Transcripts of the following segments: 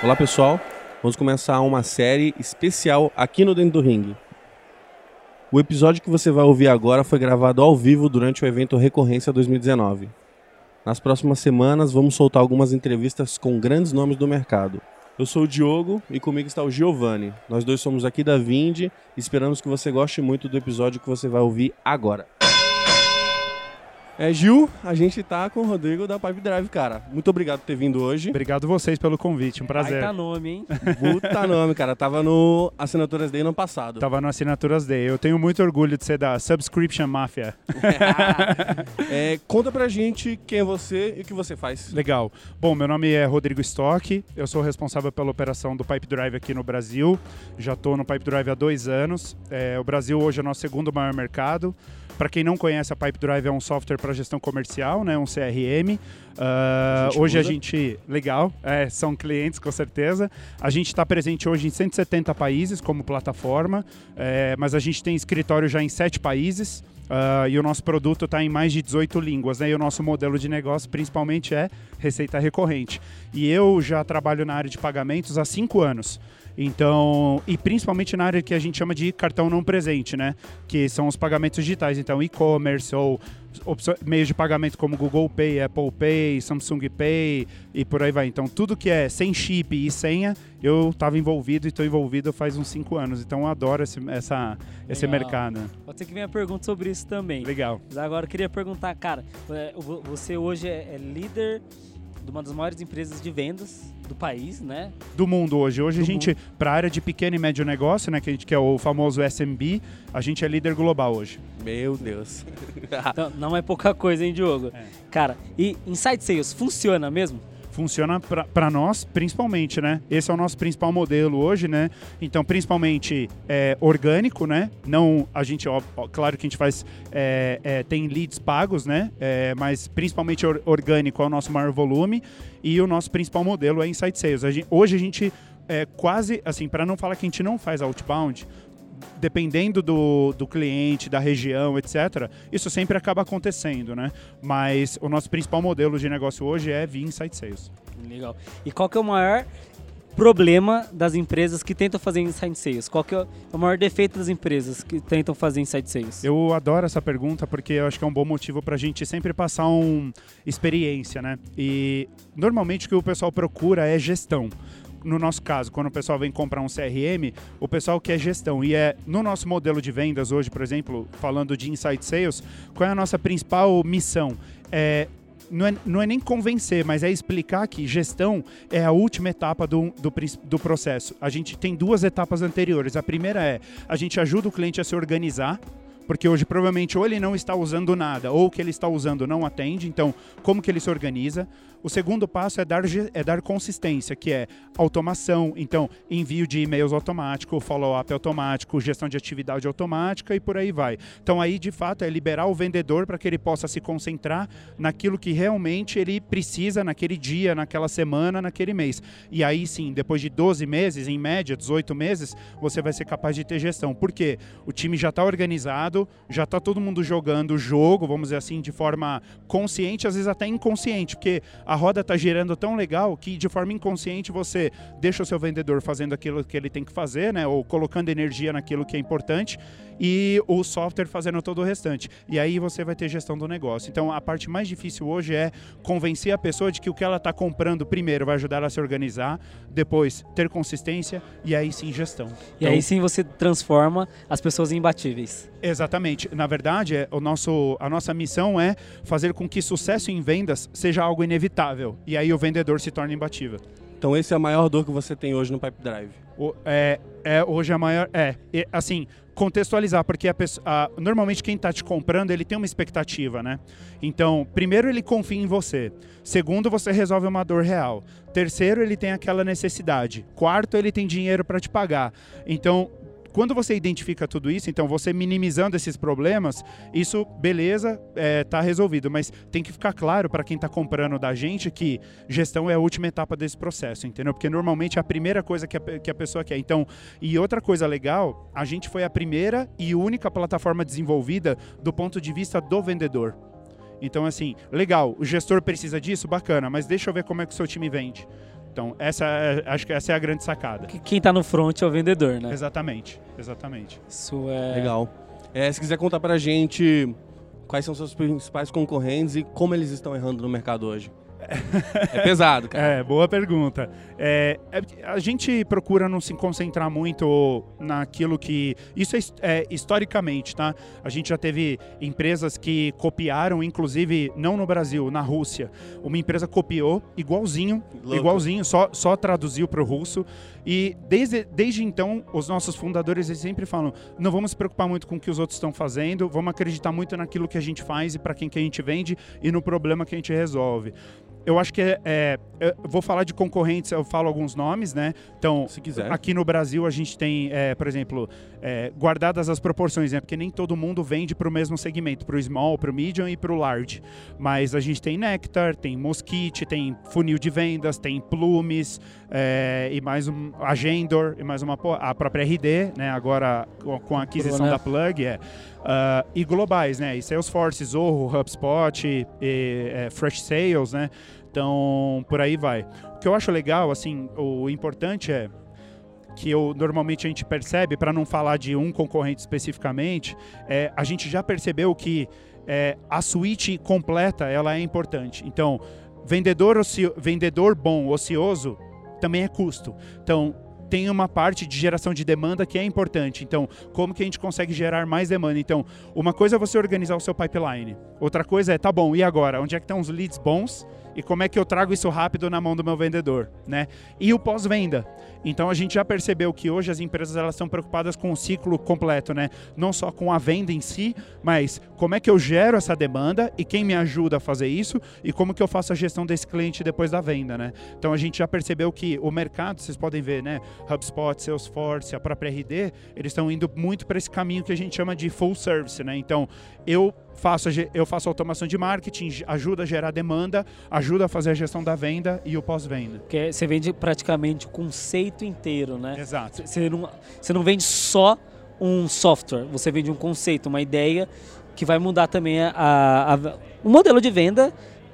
Olá pessoal, vamos começar uma série especial aqui no Dentro do Ring. O episódio que você vai ouvir agora foi gravado ao vivo durante o evento Recorrência 2019. Nas próximas semanas vamos soltar algumas entrevistas com grandes nomes do mercado. Eu sou o Diogo e comigo está o Giovanni. Nós dois somos aqui da Vind e esperamos que você goste muito do episódio que você vai ouvir agora. É, Gil, a gente tá com o Rodrigo da Pipe Drive, cara. Muito obrigado por ter vindo hoje. Obrigado vocês pelo convite, um prazer. Baita nome, hein? Puta nome, cara. Tava no Assinaturas Day no ano passado. Tava no Assinaturas Day. Eu tenho muito orgulho de ser da Subscription Mafia. É, conta pra gente quem é você e o que você faz. Legal. Bom, meu nome é Rodrigo Stock, eu sou responsável pela operação do Pipe Drive aqui no Brasil. Já estou no Pipe Drive há dois anos. É, o Brasil hoje é o nosso segundo maior mercado. Para quem não conhece, a Pipe Drive é um software para gestão comercial, né, um CRM. Uh, A gente hoje usa. a gente, legal, é, são clientes com certeza. A gente está presente hoje em 170 países como plataforma, é, mas a gente tem escritório já em sete países. uh, e o nosso produto está em mais de 18 línguas, né? E o nosso modelo de negócio principalmente é receita recorrente. E eu já trabalho na área de pagamentos há cinco anos. Então, e principalmente na área que a gente chama de cartão não presente, né? Que são os pagamentos digitais, então e-commerce ou meios de pagamento como Google Pay, Apple Pay, Samsung Pay e por aí vai. Então, tudo que é sem chip e senha, eu estava envolvido e estou envolvido faz uns cinco anos. Então, eu adoro esse, essa, esse mercado. Pode ser que venha pergunta sobre isso também. Legal. Mas agora eu queria perguntar, cara, é, vo- você hoje é é líder de uma das maiores empresas de vendas do país, né? do mundo hoje. Hoje Do a gente, para a área de pequeno e médio negócio, né, que a gente que é o famoso SMB, a gente é líder global hoje. Meu Deus. Então, não é pouca coisa, hein, Diogo? É. Cara, e Inside Sales funciona mesmo? Funciona para nós, principalmente, né? Esse é o nosso principal modelo hoje, né? Então, principalmente é, orgânico, né? Não, a gente, ó, claro que a gente faz, é, é, tem leads pagos, né? É, mas principalmente or- orgânico é o nosso maior volume e o nosso principal modelo é Inside Sales. A gente- hoje a gente é quase, assim, para não falar que a gente não faz outbound, dependendo do, do cliente, da região, etc., isso sempre acaba acontecendo, né? Mas o nosso principal modelo de negócio hoje é via Inside Sales. Legal. E qual que é o maior problema das empresas que tentam fazer Inside Sales? Qual que é o maior defeito das empresas que tentam fazer Inside Sales? Eu adoro essa pergunta porque eu acho que é um bom motivo para a gente sempre passar uma experiência, né? E normalmente o que o pessoal procura é gestão. No nosso caso, quando o pessoal vem comprar um CRM, o pessoal quer gestão. E é no nosso modelo de vendas hoje, por exemplo, falando de Inside Sales, qual é a nossa principal missão? É não é, não é nem convencer, mas é explicar que gestão é a última etapa do, do, do processo. A gente tem duas etapas anteriores. A primeira é a gente ajuda o cliente a se organizar. Porque hoje provavelmente ou ele não está usando nada, ou o que ele está usando não atende, então como que ele se organiza? O segundo passo é dar, é dar consistência, que é automação, então envio de e-mails automático, follow-up automático, gestão de atividade automática e por aí vai. Então aí de fato é liberar o vendedor para que ele possa se concentrar naquilo que realmente ele precisa naquele dia, naquela semana, naquele mês. E aí sim, depois de 12 meses, em média 18 meses, você vai ser capaz de ter gestão. Por quê? O time já está organizado, já está todo mundo jogando o jogo, vamos dizer assim, de forma consciente, às vezes até inconsciente, porque a roda está girando tão legal que de forma inconsciente você deixa o seu vendedor fazendo aquilo que ele tem que fazer, né? Ou colocando energia naquilo que é importante e o software fazendo todo o restante. E aí você vai ter gestão do negócio. Então a parte mais difícil hoje é convencer a pessoa de que o que ela está comprando primeiro vai ajudar ela a se organizar, depois ter consistência e aí sim gestão. E aí sim você transforma as pessoas em imbatíveis. Exatamente. Na verdade, é, o nosso, a nossa missão é fazer com que sucesso em vendas seja algo inevitável. E aí o vendedor se torna imbatível. Então esse é a maior dor que você tem hoje no Pipe Drive. O- é, é hoje a maior. É, e, assim, contextualizar, porque a pessoa, a- normalmente quem está te comprando, ele tem uma expectativa, né? Então, primeiro ele confia em você. Segundo, você resolve uma dor real. Terceiro, ele tem aquela necessidade. Quarto, ele tem dinheiro para te pagar. Então, quando você identifica tudo isso, então você minimizando esses problemas, isso, beleza, é, tá resolvido. Mas tem que ficar claro para quem está comprando da gente que gestão é a última etapa desse processo, entendeu? Porque normalmente é a primeira coisa que a, que a pessoa quer. Então, e outra coisa legal, a gente foi a primeira e única plataforma desenvolvida do ponto de vista do vendedor. Então, assim, legal, o gestor precisa disso, bacana, mas deixa eu ver como é que o seu time vende. Então, essa é- acho que essa é a grande sacada. Que Quem tá no front é o vendedor, né? Exatamente, exatamente. Isso é. Legal. É, se quiser contar pra gente quais são seus principais concorrentes e como eles estão errando no mercado hoje. É pesado, cara. É, boa pergunta. É, é, a gente procura não se concentrar muito naquilo que. Isso é, é, historicamente, tá? A gente já teve empresas que copiaram, inclusive, não no Brasil, na Rússia. Uma empresa copiou igualzinho, Louco. igualzinho, só, só traduziu para o russo. E desde, desde então, os nossos fundadores eles sempre falam: não vamos se preocupar muito com o que os outros estão fazendo, vamos acreditar muito naquilo que a gente faz e para quem que a gente vende e no problema que a gente resolve. Eu acho que é, é, eu vou falar de concorrentes, eu falo alguns nomes, né? Então, Se quiser. aqui no Brasil a gente tem, é, por exemplo, é, guardadas as proporções, né? Porque nem todo mundo vende para o mesmo segmento, para o small, para o medium e para o large. Mas a gente tem Nectar, tem Mosquite, tem funil de vendas, tem Plumes é, e mais um Agendor e mais uma a própria RD, né? Agora com, a aquisição né? da Plug, é. Ah, e globais, né? E Salesforce, Zorro, HubSpot, e, é, Fresh Sales, né? Então, por aí vai. O que eu acho legal, assim, o importante é que eu, normalmente a gente percebe, para não falar de um concorrente especificamente, é, a gente já percebeu que é, a suíte completa ela é importante. Então, vendedor, ocio- vendedor bom, ocioso, também é custo. Então, tem uma parte de geração de demanda que é importante. Então, como que a gente consegue gerar mais demanda? Então, uma coisa é você organizar o seu pipeline. Outra coisa é, tá bom, e agora? Onde é que estão os leads bons? E como é que eu trago isso rápido na mão do meu vendedor, né? E o pós-venda. Então a gente já percebeu que hoje as empresas elas estão preocupadas com o ciclo completo, né? Não só com a venda em si, mas como é que eu gero essa demanda e quem me ajuda a fazer isso e como que eu faço a gestão desse cliente depois da venda, né? Então a gente já percebeu que o mercado, vocês podem ver, né? HubSpot, Salesforce, a própria RD, eles estão indo muito para esse caminho que a gente chama de full service, né? Então eu faço a eu faço automação de marketing, ajuda a gerar demanda, ajuda a fazer a gestão da venda e o pós-venda. Porque você vende praticamente o conceito inteiro, né? Exato. Você não, você não vende só um software, você vende um conceito, uma ideia que vai mudar também a, a- o modelo de venda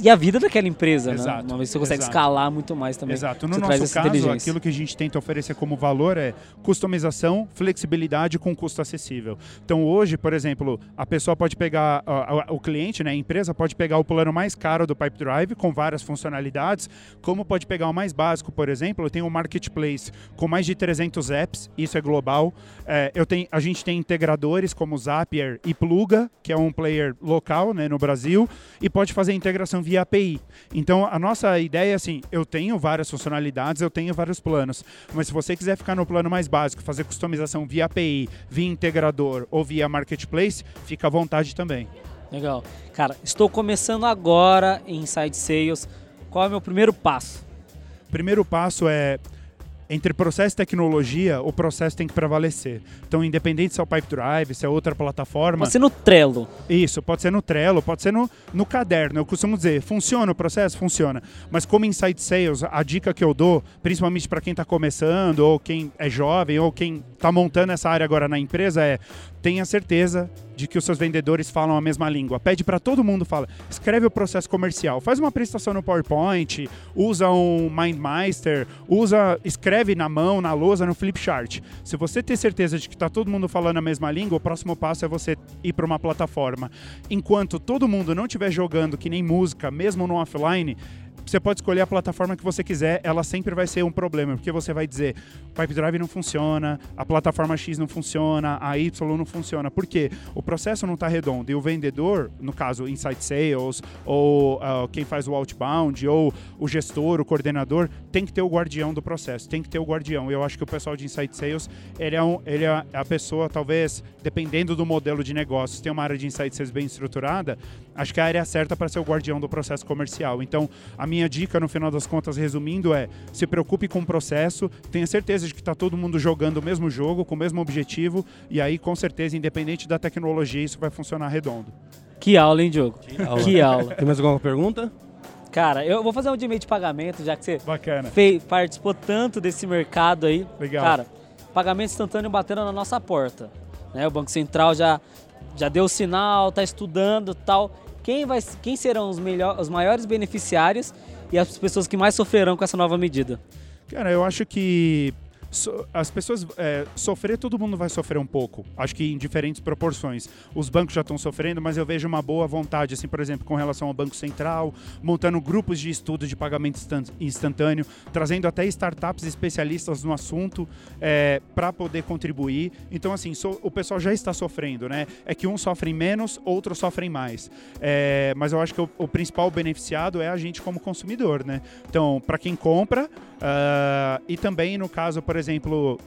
e a vida daquela empresa, né? Exato, Uma vez você consegue exato. escalar muito mais também. Exato. No nosso caso, aquilo que a gente tenta oferecer como valor é customização, flexibilidade com custo acessível. Então, hoje, por exemplo, a pessoa pode pegar, a- a- o cliente, né, a empresa pode pegar o plano mais caro do Pipe Drive com várias funcionalidades, como pode pegar o mais básico, por exemplo, eu tenho um marketplace com mais de 300 apps, isso é global. É, eu tenho, a gente tem integradores como Zapier e Pluga, que é um player local né, no Brasil, e pode fazer integração via API. Então, a nossa ideia é assim: eu tenho várias funcionalidades, eu tenho vários planos, mas se você quiser ficar no plano mais básico, fazer customização via API, via integrador ou via marketplace, fica à vontade também. Legal. Cara, estou começando agora em Inside Sales. Qual é o meu primeiro passo? Primeiro passo é entre processo e tecnologia, o processo tem que prevalecer. Então, independente se é o Pipe Drive, se é outra plataforma, Você no Trello. Isso, pode ser no Trello, pode ser no, no caderno. Eu costumo dizer, funciona o processo? Funciona. Mas como Inside Sales, a dica que eu dou, principalmente para quem está começando, ou quem é jovem, ou quem está montando essa área agora na empresa, é tenha certeza de que os seus vendedores falam a mesma língua. Pede para todo mundo, fala, escreve o processo comercial, faz uma apresentação no PowerPoint, usa um MindMeister, usa, escreve na mão, na lousa, no Flipchart. Se você ter certeza de que está todo mundo falando a mesma língua, o próximo passo é você ir para uma plataforma. Enquanto todo mundo não estiver jogando que nem música, mesmo no offline, você pode escolher a plataforma que você quiser, ela sempre vai ser um problema, porque você vai dizer, o Pipe Drive não funciona, a plataforma X não funciona, a Y não funciona. Por quê? O processo não está redondo e o vendedor, no caso Inside Sales, ou ah, quem faz o outbound, ou o gestor, o coordenador, tem que ter o guardião do processo, tem que ter o guardião. Eu acho que o pessoal de Inside Sales, ele é, um, ele é a pessoa, talvez, dependendo do modelo de negócio, tem uma área de Inside Sales bem estruturada, acho que é a área certa para ser o guardião do processo comercial. Então, a minha dica, no final das contas, resumindo, é se preocupe com o processo, tenha certeza de que está todo mundo jogando o mesmo jogo, com o mesmo objetivo, e aí, com certeza, independente da tecnologia, isso vai funcionar redondo. Que aula, hein, Diogo? aula. Que aula. Tem mais alguma pergunta? Cara, eu vou fazer um de meio de pagamento, já que você Bacana. fei- participou tanto desse mercado aí. Legal. Cara, pagamento instantâneo batendo na nossa porta. Né? O Banco Central já, já deu sinal, tá estudando tal. Quem, vai, quem serão os, melhor, os maiores beneficiários e as pessoas que mais sofrerão com essa nova medida? Cara, eu acho que so- as pessoas é, sofrer, todo mundo vai sofrer um pouco. Acho que em diferentes proporções. Os bancos já estão sofrendo, mas eu vejo uma boa vontade, assim, por exemplo, com relação ao Banco Central, montando grupos de estudo de pagamento instan- instantâneo, trazendo até startups especialistas no assunto para poder contribuir. Então, assim, so- o pessoal já está sofrendo, né? É que uns sofrem menos, outros sofrem mais. É, mas eu acho que o, o principal beneficiado é a gente como consumidor, né? Então, para quem compra ah, e também no caso, por exemplo,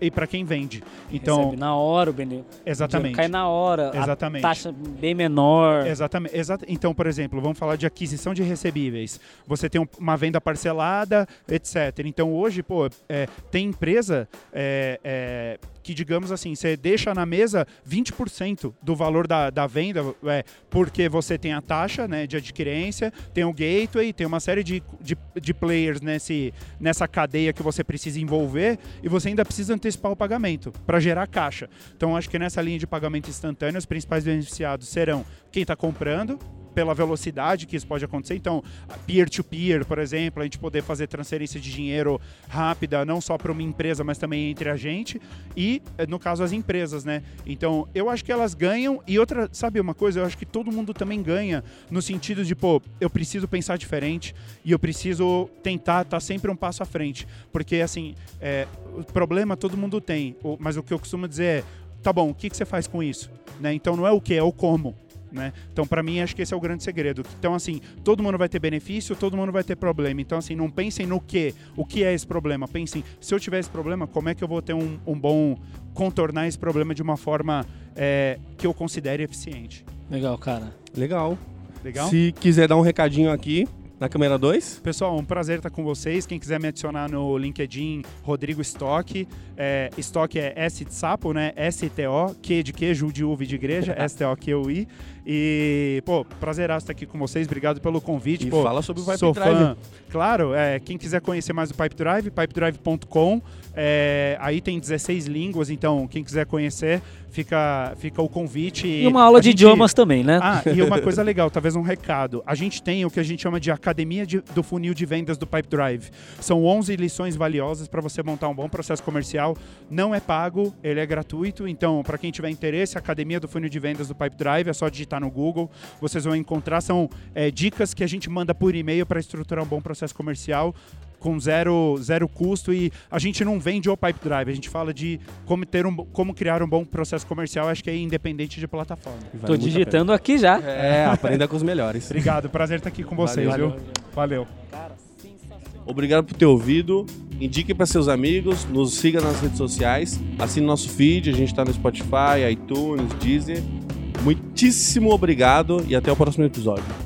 e para quem vende. Então, Recebe na hora o benefício. exatamente. Cai na hora. Exatamente. Taxa bem menor. Exatamente. Exata- Então, por exemplo, vamos falar de aquisição de recebíveis. Você tem um- uma venda parcelada, etc. Então, hoje, pô, é, tem empresa é, é, que, digamos assim, você deixa na mesa 20% do valor da, da venda, é, porque você tem a taxa né, de adquirência, tem o gateway, tem uma série de, de, de players nesse, nessa cadeia que você precisa envolver e você ainda precisa antecipar o pagamento para gerar caixa. Então, acho que nessa linha de pagamento instantâneo, os principais beneficiados serão quem está comprando, pela velocidade que isso pode acontecer. Então, peer-to-peer, por exemplo, a gente poder fazer transferência de dinheiro rápida, não só para uma empresa, mas também entre a gente. E, eh, no caso, as empresas, né? Então, eu acho que elas ganham. E outra, sabe uma coisa? Eu acho que todo mundo também ganha no sentido de, pô, eu preciso pensar diferente e eu preciso tentar estar sempre um passo à frente. Porque, assim, é, o problema todo mundo tem. Mas o que eu costumo dizer é, tá bom, o que, que você faz com isso? Né? Então, não é o que, é o como. Né? Então, para mim, acho que esse é o grande segredo. Então, assim, todo mundo vai ter benefício, todo mundo vai ter problema. Então, assim, não pensem no que, o que é esse problema. Pensem, se eu tiver esse problema, como é que eu vou ter um, um bom contornar esse problema de uma forma é, que eu considere eficiente. Legal, cara. Legal. Legal? Se quiser dar um recadinho aqui na câmera 2, Pessoal, um prazer estar com vocês. Quem quiser me adicionar no LinkedIn, Rodrigo Stock. É, Stock é S de sapo, né? S-T-O, Q de queijo, de uva de igreja, S-T-O-Q-U-I. E, pô, prazeraço estar aqui com vocês. Obrigado pelo convite. e pô, fala sobre o Sou Drive. fã. Claro, é, quem quiser conhecer mais o Pipe Drive, pipedrive.com. É, aí tem 16 línguas, então quem quiser conhecer, fica, fica o convite. E uma aula A de gente- idiomas também, né? ah, e uma coisa legal, talvez um recado. A gente tem o que a gente chama de Academia de- do Funil de Vendas do Pipe Drive. São 11 lições valiosas para você montar um bom processo comercial. Não é pago, ele é gratuito. Então, para quem tiver interesse, Academia do Funil de Vendas do Pipe Drive, é só digitar no Google. Vocês vão encontrar, são é, dicas que a gente manda por e-mail para estruturar um bom processo comercial com zero, zero custo e a gente não vende o Pipe Drive, a gente fala de como, ter um, como criar um bom processo comercial, acho que é independente de plataforma. A digitando aqui já. É, aprenda com os melhores. Obrigado, prazer estar aqui com vocês, Valeu. viu? Valeu. Cara, sensacional. Obrigado por ter ouvido. Indique para seus amigos, nos siga nas redes sociais, assine nosso feed, a gente está no Spotify, iTunes, Deezer. Muitíssimo obrigado e até o próximo episódio.